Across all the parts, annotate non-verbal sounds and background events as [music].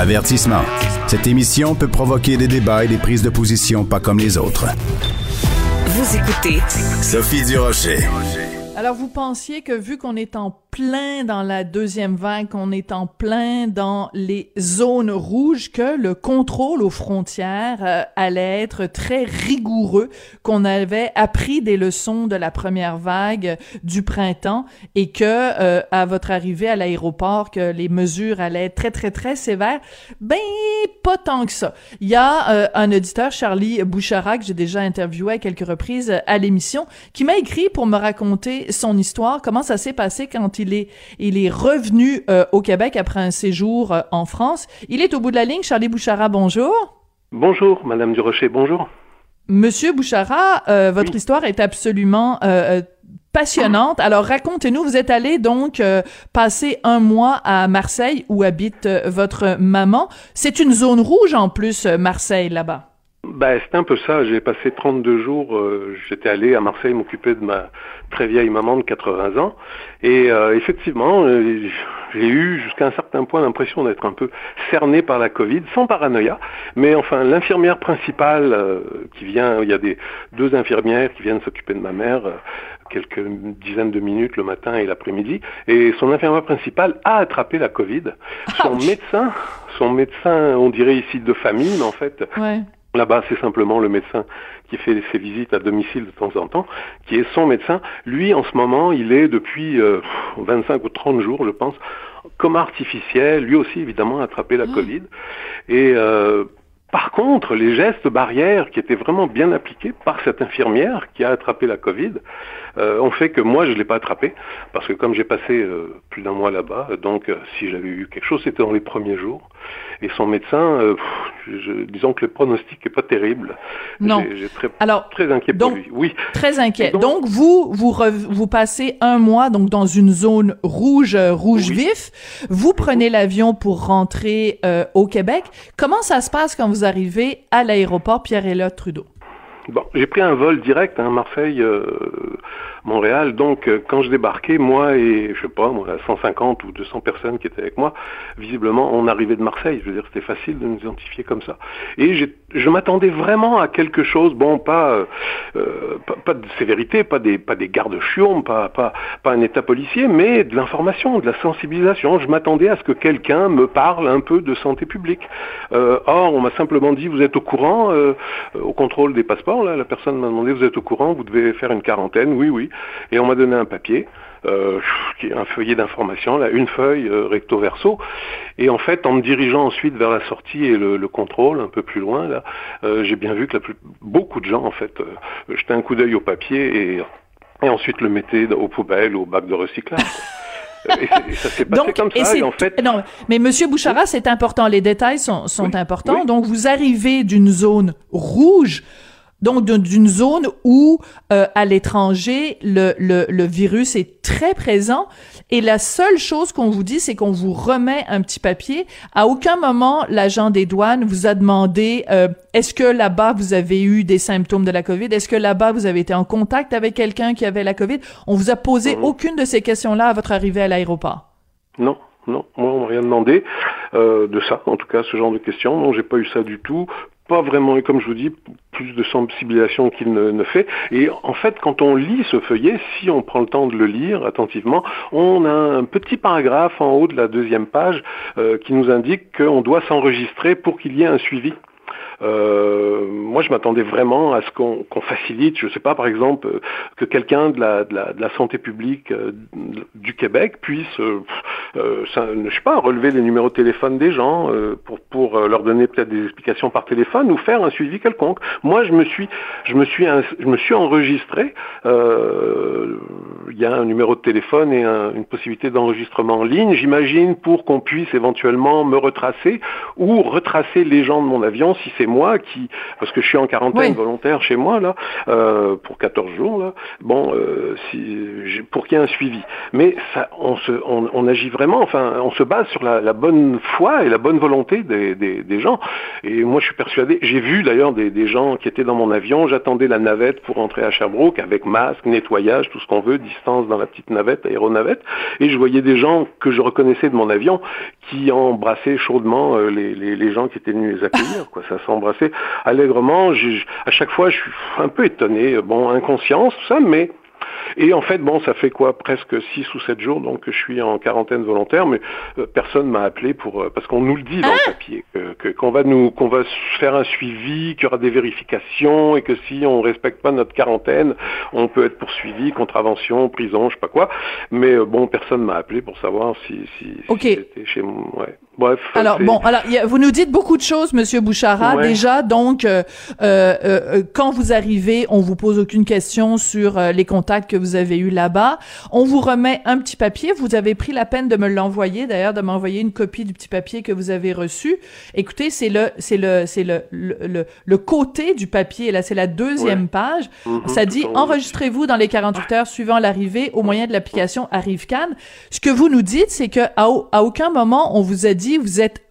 Avertissement. Cette émission peut provoquer des débats et des prises de position pas comme les autres. Vous écoutez Sophie Durocher. Alors, vous pensiez que vu qu'on est en plein dans la deuxième vague, qu'on est en plein dans les zones rouges, que le contrôle aux frontières euh, allait être très rigoureux, qu'on avait appris des leçons de la première vague du printemps et que euh, à votre arrivée à l'aéroport, que les mesures allaient être très très très sévères. Ben pas tant que ça. Il y a euh, un auditeur, Charlie Bouchara, que j'ai déjà interviewé à quelques reprises à l'émission, qui m'a écrit pour me raconter son histoire, comment ça s'est passé quand il est, il est revenu euh, au Québec après un séjour euh, en France. Il est au bout de la ligne. Charlie Bouchara, bonjour. Bonjour, Madame Durocher, bonjour. Monsieur Bouchara, euh, votre histoire est absolument passionnante. Alors racontez-nous, vous êtes allé donc passer un mois à Marseille où habite votre maman. C'est une zone rouge en plus, Marseille, là-bas. Ben, c'est un peu ça. J'ai passé 32 jours, euh, j'étais allé à Marseille m'occuper de ma très vieille maman de 80 ans. Et euh, effectivement, euh, j'ai eu jusqu'à un certain point l'impression d'être un peu cerné par la Covid, sans paranoïa. Mais enfin, l'infirmière principale qui vient, il y a des deux infirmières qui viennent s'occuper de ma mère quelques dizaines de minutes le matin et l'après-midi. Et son infirmière principale a attrapé la Covid. Son médecin, son médecin, on dirait ici de famille, mais en fait... Ouais Là-bas, c'est simplement le médecin qui fait ses visites à domicile de temps en temps, qui est son médecin. Lui, en ce moment, il est depuis 25 euh, ou 30 jours, je pense, comme artificiel, lui aussi évidemment attrapé la ah. Covid. Et euh, par contre, les gestes barrières qui étaient vraiment bien appliqués par cette infirmière qui a attrapé la Covid euh, ont fait que moi je ne l'ai pas attrapé parce que comme j'ai passé plus d'un mois là-bas, donc si j'avais eu quelque chose, c'était dans les premiers jours. Et son médecin, euh, disons que le pronostic n'est pas terrible. Non. J'ai très, Alors, très inquiet pour lui. Oui. Très inquiet. Donc, vous, vous, vous passez un mois donc dans une zone rouge, euh, rouge vif. Vous prenez l'avion pour rentrer euh, au Québec. Comment ça se passe quand vous arrivez à l'aéroport Pierre-Éliott Trudeau? Bon, j'ai pris un vol direct, hein, Marseille, Montréal. Donc, euh, quand je débarquais, moi et, je sais pas, moi, 150 ou 200 personnes qui étaient avec moi, visiblement, on arrivait de Marseille. Je veux dire, c'était facile de nous identifier comme ça. Et je m'attendais vraiment à quelque chose, bon, pas, euh, pas, de sévérité, pas des, pas des gardes chiourmes, pas, pas, pas un état policier, mais de l'information, de la sensibilisation. Je m'attendais à ce que quelqu'un me parle un peu de santé publique. Euh, or, on m'a simplement dit, vous êtes au courant, au contrôle des passeports, là, la personne m'a demandé, vous êtes au courant, vous devez faire une quarantaine. Oui, oui. Et on m'a donné un papier, euh, un feuillet d'information, là, une feuille euh, recto verso. Et en fait, en me dirigeant ensuite vers la sortie et le, contrôle, un peu plus loin, là, euh, j'ai bien vu que la plus, beaucoup de gens, en fait, jetaient un coup d'œil au papier et, et ensuite le mettaient aux poubelles ou au bac de recyclage. [laughs] Et, ça s'est passé comme ça. Et en fait... Non, mais Monsieur Bouchara, c'est important. Les détails sont, sont importants. Donc, vous arrivez d'une zone rouge donc d'une zone où euh, à l'étranger le, le, le, virus est très présent et la seule chose qu'on vous dit c'est qu'on vous remet un petit papier. À aucun moment l'agent des douanes vous a demandé euh, est-ce que là-bas vous avez eu des symptômes de la Covid? Est-ce que là-bas vous avez été en contact avec quelqu'un qui avait la Covid? On vous a posé mhm. aucune de ces questions-là à votre arrivée à l'aéroport Non. Non, moi on m'a rien demandé euh, de ça, en tout cas ce genre de questions. Non, j'ai pas eu ça du tout pas vraiment, comme je vous dis, plus de sensibilisation qu'il ne, fait. Et en fait, quand on lit ce feuillet, si on prend le temps de le lire attentivement, on a un petit paragraphe en haut de la deuxième page euh, qui nous indique qu'on doit s'enregistrer pour qu'il y ait un suivi. Euh, moi, je m'attendais vraiment à ce qu'on facilite, je ne sais pas, par exemple, euh, que quelqu'un de la, de, la, de la, santé publique euh, du Québec puisse, euh, ça, je sais pas, relever les numéros de téléphone des gens pour, pour leur donner peut-être des explications par téléphone ou faire un suivi quelconque. Moi, je me suis, je me suis, je me suis enregistré. Il y a un numéro de téléphone et une possibilité d'enregistrement en ligne, j'imagine, pour qu'on puisse éventuellement me retracer ou retracer les gens de mon avion si c'est moi qui, parce que je suis en quarantaine volontaire chez moi là, euh, pour 14 jours là, bon, euh, si, pour qu'il y ait un suivi. Mais ça, on, se, on, on, agit vraiment, enfin, on se base sur la, la bonne foi et la bonne volonté des, des, des, gens. Et moi, je suis persuadé, j'ai vu d'ailleurs des, des gens qui étaient dans mon avion, j'attendais la navette pour rentrer à Sherbrooke avec masque, nettoyage, tout ce qu'on veut, distance dans la petite navette, aéronavette, et je voyais des gens que je reconnaissais de mon avion qui embrassaient chaudement euh, les, les, les, gens qui étaient venus les accueillir. Quoi. Ça s'embrassait allègrement. à chaque fois, je suis un peu étonné. Bon, inconscience, tout ça, mais et en fait, bon, ça fait quoi Presque 6 ou 7 jours donc je suis en quarantaine volontaire, mais euh, personne m'a appelé pour euh, parce qu'on nous le dit dans le ah papier que qu'on va nous qu'on va faire un suivi, qu'il y aura des vérifications et que si on respecte pas notre quarantaine, on peut être poursuivi, contravention, prison, je sais pas quoi. Mais euh, bon, personne m'a appelé pour savoir si si, j'étais chez moi. Ouais. Bref. Alors bon, alors vous nous dites beaucoup de choses, Monsieur Bouchara. Déjà, donc, euh, euh, quand vous arrivez, on vous pose aucune question sur les contacts que vous avez eus là-bas. On vous remet un petit papier. Vous avez pris la peine de me l'envoyer, d'ailleurs, de m'envoyer une copie du petit papier que vous avez reçu. Écoutez, c'est le, c'est le, c'est le, le, le, côté du papier. Là, c'est la deuxième page. Mhm, Ça dit enregistrez-vous dans les 48 heures suivant l'arrivée au moyen de l'application ArriveCan. Ce que vous nous dites, c'est que à, à aucun moment on vous a dit vous êtes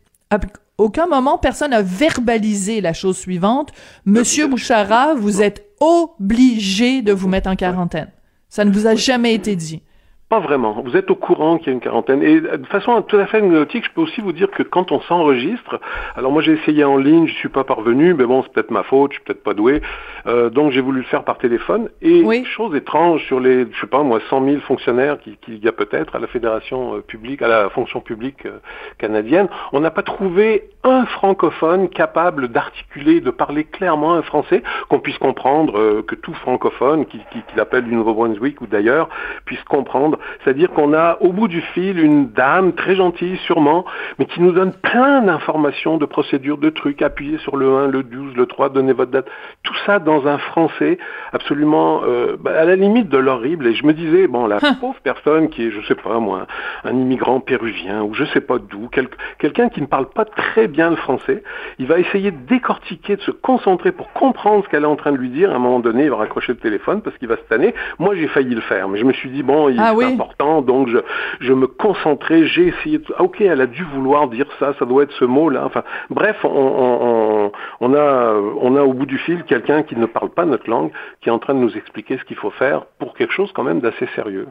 aucun moment personne n'a verbalisé la chose suivante. Monsieur Bouchara, vous êtes obligé de vous mettre en quarantaine. Ça ne vous a jamais été dit. Pas vraiment. Vous êtes au courant qu'il y a une quarantaine. Et de façon tout à fait anecdotique, je peux aussi vous dire que quand on s'enregistre, alors moi j'ai essayé en ligne, je suis pas parvenu, mais bon, c'est peut-être ma faute, je suis peut-être pas doué. Euh, donc j'ai voulu le faire par téléphone. Et chose étrange sur les, je sais pas moi, 100 000 fonctionnaires qu'il y a peut-être à la fédération euh, publique, à la fonction publique euh, canadienne, on n'a pas trouvé un francophone capable d'articuler, de parler clairement un français, qu'on puisse comprendre, que tout francophone, qui, qui, qui l'appelle du Nouveau-Brunswick ou d'ailleurs, puisse comprendre c'est-à-dire qu'on a au bout du fil une dame très gentille sûrement, mais qui nous donne plein d'informations, de procédures, de trucs, appuyez sur le 1, le 12, le 3, donnez votre date. Tout ça dans un français absolument euh, bah, à la limite de l'horrible. Et je me disais, bon, la hein. pauvre personne qui est, je sais pas moi, un immigrant péruvien ou je sais pas d'où, quelqu'un qui ne parle pas très bien le français, il va essayer de décortiquer, de se concentrer pour comprendre ce qu'elle est en train de lui dire. À un moment donné, il va raccrocher le téléphone parce qu'il va se tanner. Moi, j'ai failli le faire, mais je me suis dit, bon, il, ah important, donc je, je me concentrais, j'ai essayé. Ah, ok, elle a dû vouloir dire ça, ça doit être ce mot-là. Enfin, bref, on, on, on, a, on a au bout du fil quelqu'un qui ne parle pas notre langue, qui est en train de nous expliquer ce qu'il faut faire pour quelque chose quand même d'assez sérieux.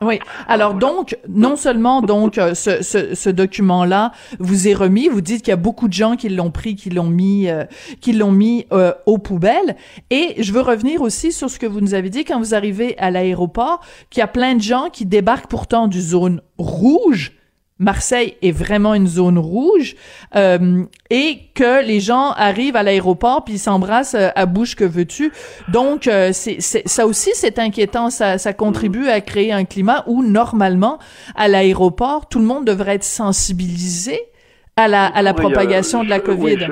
Oui. Alors donc, non seulement donc euh, ce, ce, ce document-là vous est remis, vous dites qu'il y a beaucoup de gens qui l'ont pris, qui l'ont mis, euh, qui l'ont mis euh, aux poubelles. Et je veux revenir aussi sur ce que vous nous avez dit quand vous arrivez à l'aéroport, qu'il y a plein de gens qui débarquent pourtant du zone rouge Marseille est vraiment une zone rouge euh, et que les gens arrivent à l'aéroport puis ils s'embrassent euh, à bouche que veux-tu. Donc euh, c'est, ça aussi c'est inquiétant. Ça, ça contribue à créer un climat où normalement à l'aéroport tout le monde devrait être sensibilisé à la, à la propagation de la COVID.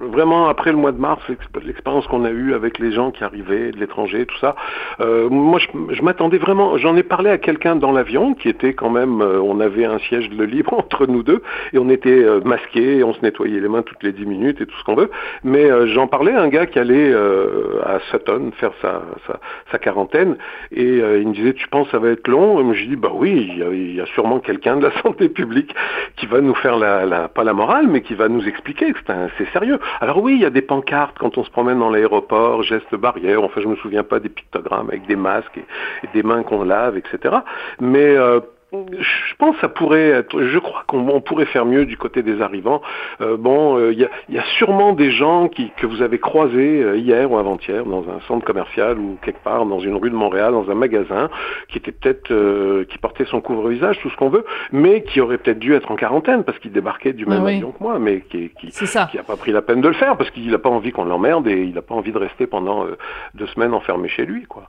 vraiment, après le mois de mars, l'expérience qu'on a eue avec les gens qui arrivaient de l'étranger, tout ça, euh, moi, je, m'attendais vraiment, j'en ai parlé à quelqu'un dans l'avion qui était quand même, euh, on avait un siège de libre [laughs] entre nous deux, et on était euh, masqués, on se nettoyait les mains toutes les dix minutes et tout ce qu'on veut, mais j'en parlais à un gars qui allait à Sutton faire sa, sa, sa quarantaine, et il me disait, tu penses ça va être long? Et moi, j'ai dit, bah oui, il y a, il y a sûrement quelqu'un de la [laughs] santé publique qui va nous faire la, la pas la morale, mais qui va nous expliquer que c'est sérieux. Alors oui, il y a des pancartes quand on se promène dans l'aéroport, gestes barrières, enfin je me souviens pas des pictogrammes avec des masques et, des mains qu'on lave, etc. Mais euh, je pense que ça pourrait être, je crois qu'on pourrait faire mieux du côté des arrivants. Euh, bon, euh, il y, a, sûrement des gens qui, que vous avez croisés euh, hier ou avant-hier dans un centre commercial ou quelque part dans une rue de Montréal, dans un magasin, qui était peut-être, qui portait son couvre-visage, tout ce qu'on veut, mais qui aurait peut-être dû être en quarantaine parce qu'il débarquait du même avion que moi, mais qui, qui, qui a pas pris la peine de le faire parce qu'il n'a pas envie qu'on l'emmerde et il n'a pas envie de rester pendant deux semaines enfermé chez lui, quoi.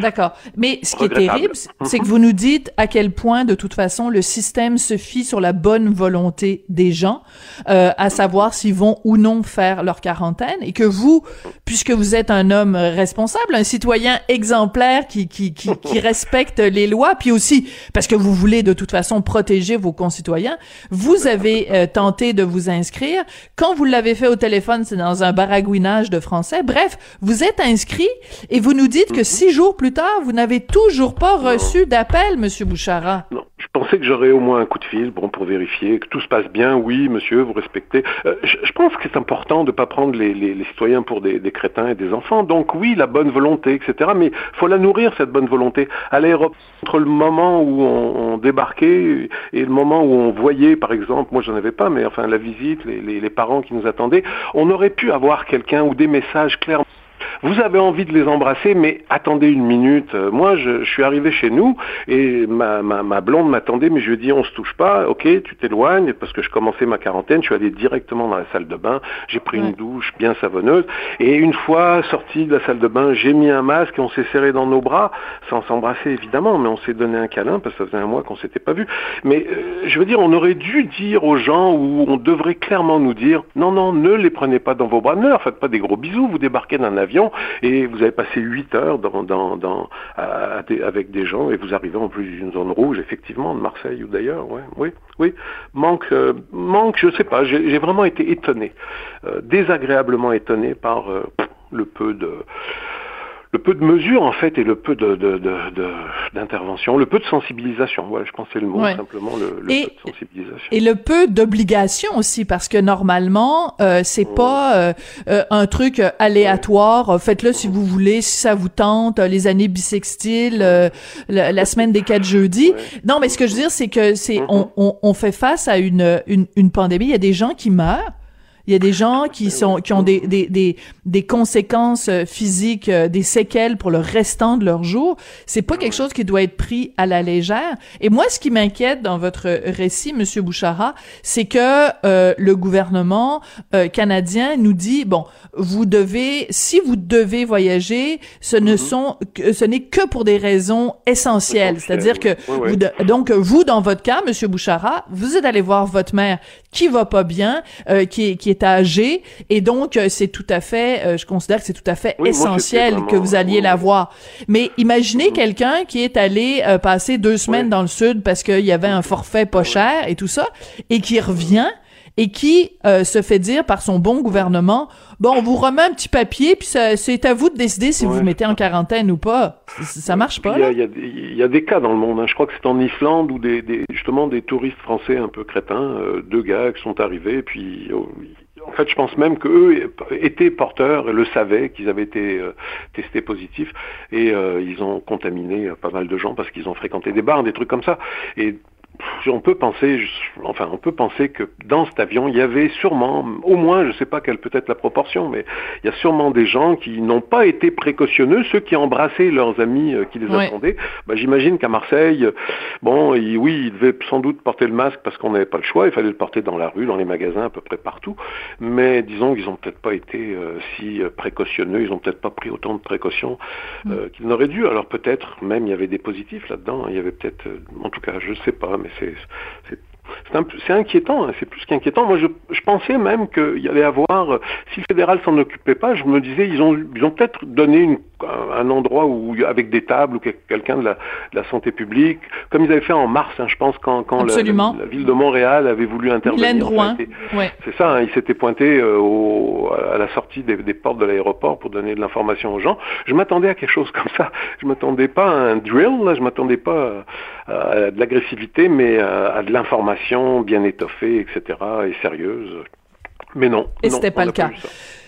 D'accord. Mais ce qui est terrible, c'est que vous nous dites à quel point de toute façon, le système se fie sur la bonne volonté des gens, euh, à savoir s'ils vont ou non faire leur quarantaine, et que vous, puisque vous êtes un homme responsable, un citoyen exemplaire qui qui qui, qui respecte les lois, puis aussi parce que vous voulez de toute façon protéger vos concitoyens, vous avez euh, tenté de vous inscrire. Quand vous l'avez fait au téléphone, c'est dans un baragouinage de français. Bref, vous êtes inscrit et vous nous dites que mhm. six jours plus tard, vous n'avez toujours pas reçu d'appel, Monsieur Bouchara. Non, je pensais que j'aurais au moins un coup de fil, bon, pour vérifier que tout se passe bien. Oui, monsieur, vous respectez. Euh, je, pense que c'est important de ne pas prendre les, citoyens pour des, crétins et des enfants. Donc oui, la bonne volonté, etc. Mais faut la nourrir cette bonne volonté. À l'aéroport, entre le moment où on, débarquait et le moment où on voyait, par exemple, moi j'en avais pas, mais enfin la visite, les, les parents qui nous attendaient, on aurait pu avoir quelqu'un ou des messages clairs vous avez envie de les embrasser, mais attendez une minute. Euh, moi, je, suis arrivé chez nous et ma, ma, blonde m'attendait, mais je lui ai dit on se touche pas, ok, tu t'éloignes parce que je commençais ma quarantaine. Je suis allé directement dans la salle de bain, j'ai pris une douche bien savonneuse et une fois sorti de la salle de bain, j'ai mis un masque et on s'est serré dans nos bras, sans s'embrasser évidemment, mais on s'est donné un câlin parce que ça faisait un mois qu'on s'était pas vu. Mais euh, je veux dire, on aurait dû dire aux gens ou on devrait clairement nous dire non, non, ne les prenez pas dans vos bras, ne leur faites pas des gros bisous, vous débarquez d'un avion et vous avez passé 8 heures dans, avec des gens et vous arrivez en plus d'une zone rouge, effectivement, de Marseille ou d'ailleurs. Oui, oui. Manque, euh, manque, je sais pas. J'ai vraiment été étonné, euh, désagréablement étonné par euh, le peu de le peu de mesures en fait et le peu de, d'intervention, le peu de sensibilisation. Voilà, je pensais le mot simplement le, peu de sensibilisation. Et le peu d'obligation aussi parce que normalement euh, c'est pas euh, euh, un truc aléatoire. Faites-le si vous voulez, si ça vous tente. Les années bissextiles, la, semaine des quatre jeudis. Non, mais ce que je veux dire c'est que c'est mm-hmm. on, on, fait face à une, une une pandémie. Il y a des gens qui meurent il y a des gens qui sont qui ont des des des, des conséquences euh, physiques, euh, des séquelles pour le restant de leur jour. C'est pas quelque chose qui doit être pris à la légère. Et moi, ce qui m'inquiète dans votre récit, Monsieur Bouchara, c'est que euh, le gouvernement canadien nous dit bon, vous devez, si vous devez voyager, ce ne mhm. sont, ce n'est que pour des raisons essentielles. C'est-à-dire que vous, donc vous, dans votre cas, Monsieur Bouchara, vous êtes allé voir votre mère qui va pas bien, qui qui est âgé et donc euh, c'est tout à fait, euh, je considère que c'est tout à fait essentiel que vous alliez la voir. Mais imaginez mm-hmm. quelqu'un qui est allé euh, passer deux semaines dans le sud parce qu'il y avait un forfait pas cher et tout ça et qui revient et qui se fait dire par son bon gouvernement bon on vous remet un petit papier puis c'est à vous de décider si vous vous mettez en quarantaine ou pas ça marche pas il y, a, il y a, des cas dans le monde hein. je crois que c'est en Islande où des, justement des touristes français un peu crétins deux gars qui sont arrivés et puis oh, en fait, je pense même qu'eux étaient porteurs et le savaient qu'ils avaient été euh, testés positifs et euh, ils ont contaminé pas mal de gens parce qu'ils ont fréquenté des bars, des trucs comme ça. Et on peut penser, enfin, on peut penser que dans cet avion, il y avait sûrement, au moins, je ne sais pas quelle peut être la proportion, mais il y a sûrement des gens qui n'ont pas été précautionneux, ceux qui embrassaient leurs amis euh, qui les attendaient. Bah, J'imagine qu'à Marseille, bon, oui, ils devaient sans doute porter le masque parce qu'on n'avait pas le choix, il fallait le porter dans la rue, dans les magasins, à peu près partout. Mais disons qu'ils n'ont peut-être pas été euh, si euh, précautionneux, ils n'ont peut-être pas pris autant de précautions mm. qu'ils n'auraient dû. Alors peut-être même il y avait des positifs là-dedans, il y avait peut-être, en tout cas, je ne sais pas c'est inquiétant, hein, c'est plus qu'inquiétant. Moi, je, pensais même qu'il y allait avoir, si le fédéral s'en occupait pas, je me disais, ils ont, ils ont peut-être donné une un endroit où avec des tables ou quelqu'un de, la, santé publique, comme ils avaient fait en mars, hein, je pense, quand, quand la, ville de Montréal avait voulu intervenir. C'est ça, hein, ils s'étaient pointés euh, à la sortie des, portes de l'aéroport pour donner de l'information aux gens. Je m'attendais à quelque chose comme ça. Je m'attendais pas à un drill, là, je m'attendais pas à, de l'agressivité, mais à, de l'information bien étoffée, etc., et sérieuse. Mais non. Et c'était pas le cas.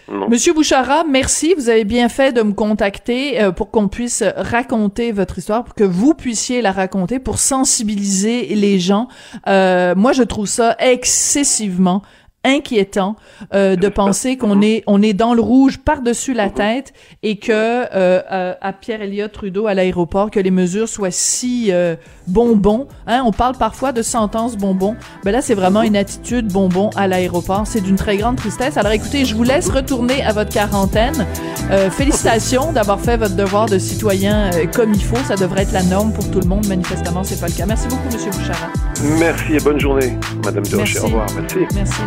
Monsieur Bouchara, merci. Vous avez bien fait de me contacter euh, pour qu'on puisse raconter votre histoire, pour que vous puissiez la raconter, pour sensibiliser les gens. Euh, moi, je trouve ça excessivement inquiétant euh, de penser qu'on est on est dans le rouge par-dessus la tête et que euh, à Pierre Elliott Trudeau à l'aéroport que les mesures soient si euh, bonbons. Hein, on parle parfois de sentence bonbon. Ben là, c'est vraiment une attitude bonbon à l'aéroport. C'est d'une très grande tristesse. Alors écoutez, je vous laisse retourner à votre quarantaine. Euh, félicitations d'avoir fait votre devoir de citoyen comme il faut. Ça devrait être la norme pour tout le monde. Manifestement, c'est pas le cas. Merci beaucoup, Monsieur Bouchard. Merci et bonne journée, Madame Durocher. Au revoir. Merci. Merci.